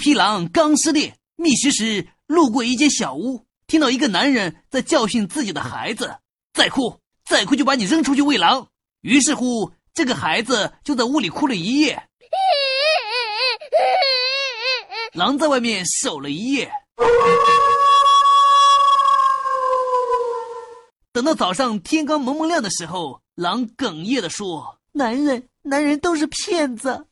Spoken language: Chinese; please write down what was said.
匹狼刚失恋觅食时路过一间小屋听到一个男人在教训自己的孩子再哭再哭就把你扔出去喂狼。于是乎这个孩子就在屋里哭了一夜。狼在外面守了一夜。等到早上天刚蒙蒙亮的时候狼哽咽的说男人男人都是骗子。